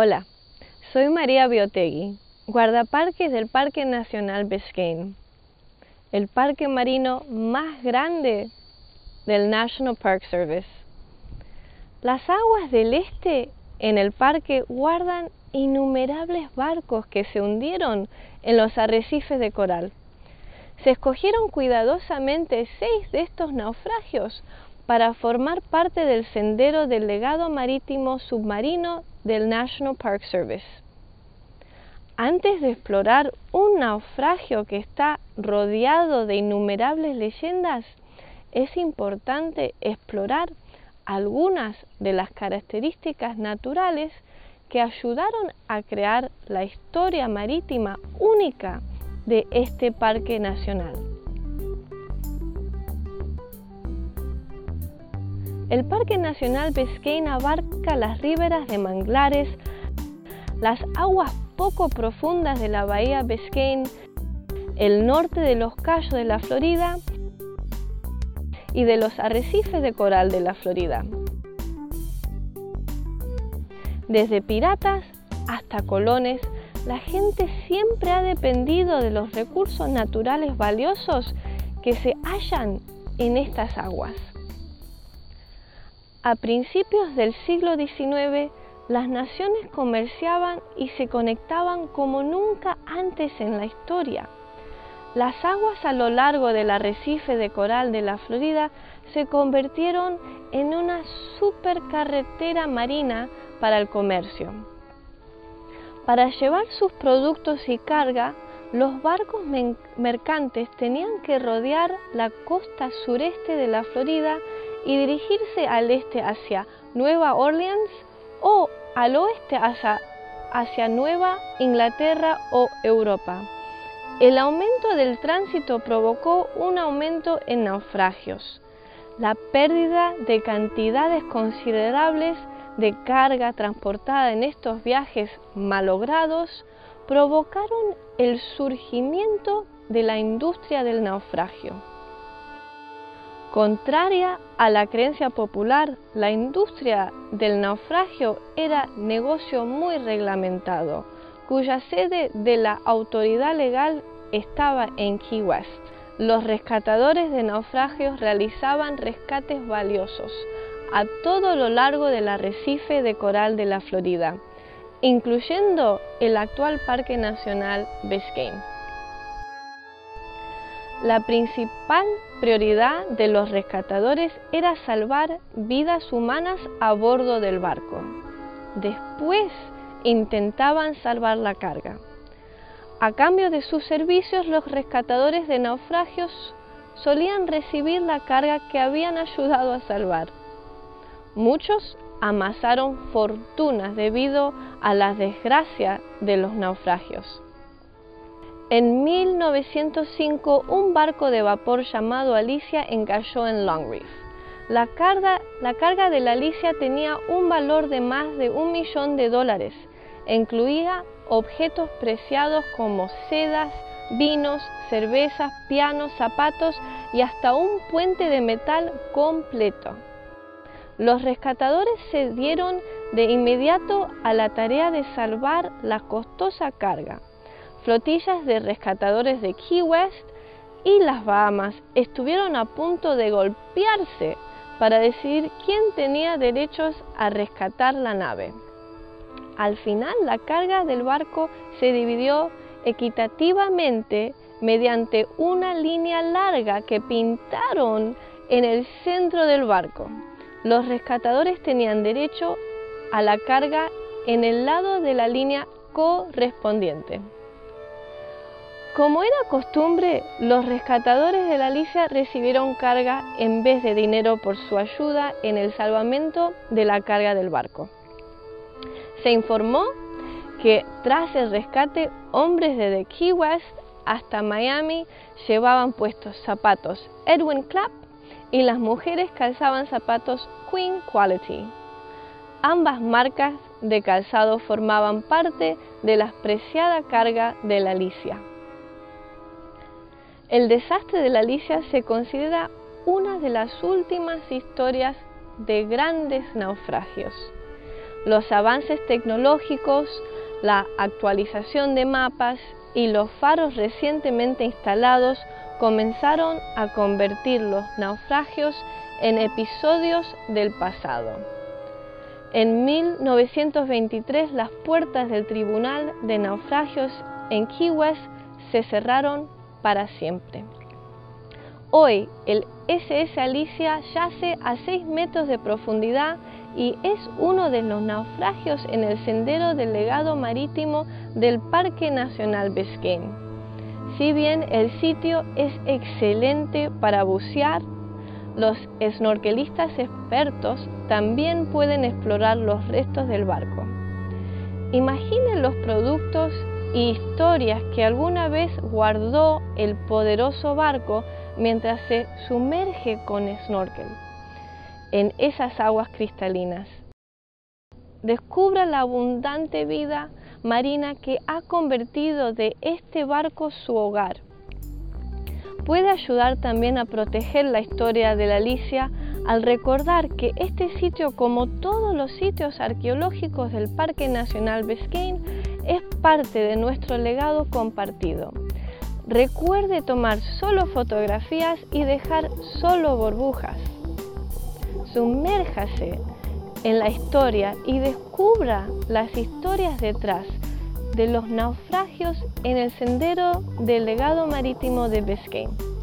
Hola, soy María Biotegui, guardaparques del Parque Nacional Biscayne, el parque marino más grande del National Park Service. Las aguas del este en el parque guardan innumerables barcos que se hundieron en los arrecifes de coral. Se escogieron cuidadosamente seis de estos naufragios para formar parte del sendero del legado marítimo submarino del National Park Service. Antes de explorar un naufragio que está rodeado de innumerables leyendas, es importante explorar algunas de las características naturales que ayudaron a crear la historia marítima única de este parque nacional. El Parque Nacional Biscayne abarca las riberas de manglares, las aguas poco profundas de la bahía Biscayne, el norte de los Cayos de la Florida y de los arrecifes de coral de la Florida. Desde piratas hasta colones, la gente siempre ha dependido de los recursos naturales valiosos que se hallan en estas aguas. A principios del siglo XIX, las naciones comerciaban y se conectaban como nunca antes en la historia. Las aguas a lo largo del arrecife de coral de la Florida se convirtieron en una supercarretera marina para el comercio. Para llevar sus productos y carga, los barcos mercantes tenían que rodear la costa sureste de la Florida y dirigirse al este hacia Nueva Orleans o al oeste hacia, hacia Nueva Inglaterra o Europa. El aumento del tránsito provocó un aumento en naufragios. La pérdida de cantidades considerables de carga transportada en estos viajes malogrados provocaron el surgimiento de la industria del naufragio. Contraria a la creencia popular, la industria del naufragio era negocio muy reglamentado, cuya sede de la autoridad legal estaba en Key West. Los rescatadores de naufragios realizaban rescates valiosos a todo lo largo del arrecife de coral de la Florida, incluyendo el actual Parque Nacional Biscayne. La principal prioridad de los rescatadores era salvar vidas humanas a bordo del barco. Después intentaban salvar la carga. A cambio de sus servicios, los rescatadores de naufragios solían recibir la carga que habían ayudado a salvar. Muchos amasaron fortunas debido a la desgracia de los naufragios. En 1905, un barco de vapor llamado Alicia encalló en Long Reef. La carga, de la Alicia tenía un valor de más de un millón de dólares. Incluía objetos preciados como sedas, vinos, cervezas, pianos, zapatos y hasta un puente de metal completo. Los rescatadores se dieron de inmediato a la tarea de salvar la costosa carga flotillas de rescatadores de Key West y las Bahamas estuvieron a punto de golpearse para decidir quién tenía derechos a rescatar la nave. Al final la carga del barco se dividió equitativamente mediante una línea larga que pintaron en el centro del barco. Los rescatadores tenían derecho a la carga en el lado de la línea correspondiente. Como era costumbre, los rescatadores de la Alicia recibieron carga en vez de dinero por su ayuda en el salvamento de la carga del barco. Se informó que tras el rescate, hombres desde Key West hasta Miami llevaban puestos zapatos Edwin Clapp y las mujeres calzaban zapatos Queen Quality. Ambas marcas de calzado formaban parte de la preciada carga de la Alicia. El desastre de la Alicia se considera una de las últimas historias de grandes naufragios. Los avances tecnológicos, la actualización de mapas y los faros recientemente instalados comenzaron a convertir los naufragios en episodios del pasado. En 1923 las puertas del Tribunal de Naufragios en Key West se cerraron para siempre. Hoy el SS Alicia yace a 6 metros de profundidad y es uno de los naufragios en el sendero del legado marítimo del Parque Nacional Biscayne. Si bien el sitio es excelente para bucear, los snorkelistas expertos también pueden explorar los restos del barco. Imaginen los productos y historias que alguna vez guardó el poderoso barco mientras se sumerge con snorkel en esas aguas cristalinas. Descubra la abundante vida marina que ha convertido de este barco su hogar. Puede ayudar también a proteger la historia de la Alicia al recordar que este sitio, como todos los sitios arqueológicos del Parque Nacional Biscayne, parte de nuestro legado compartido. Recuerde tomar solo fotografías y dejar solo burbujas. Sumérjase en la historia y descubra las historias detrás de los naufragios en el sendero del legado marítimo de Biscayne.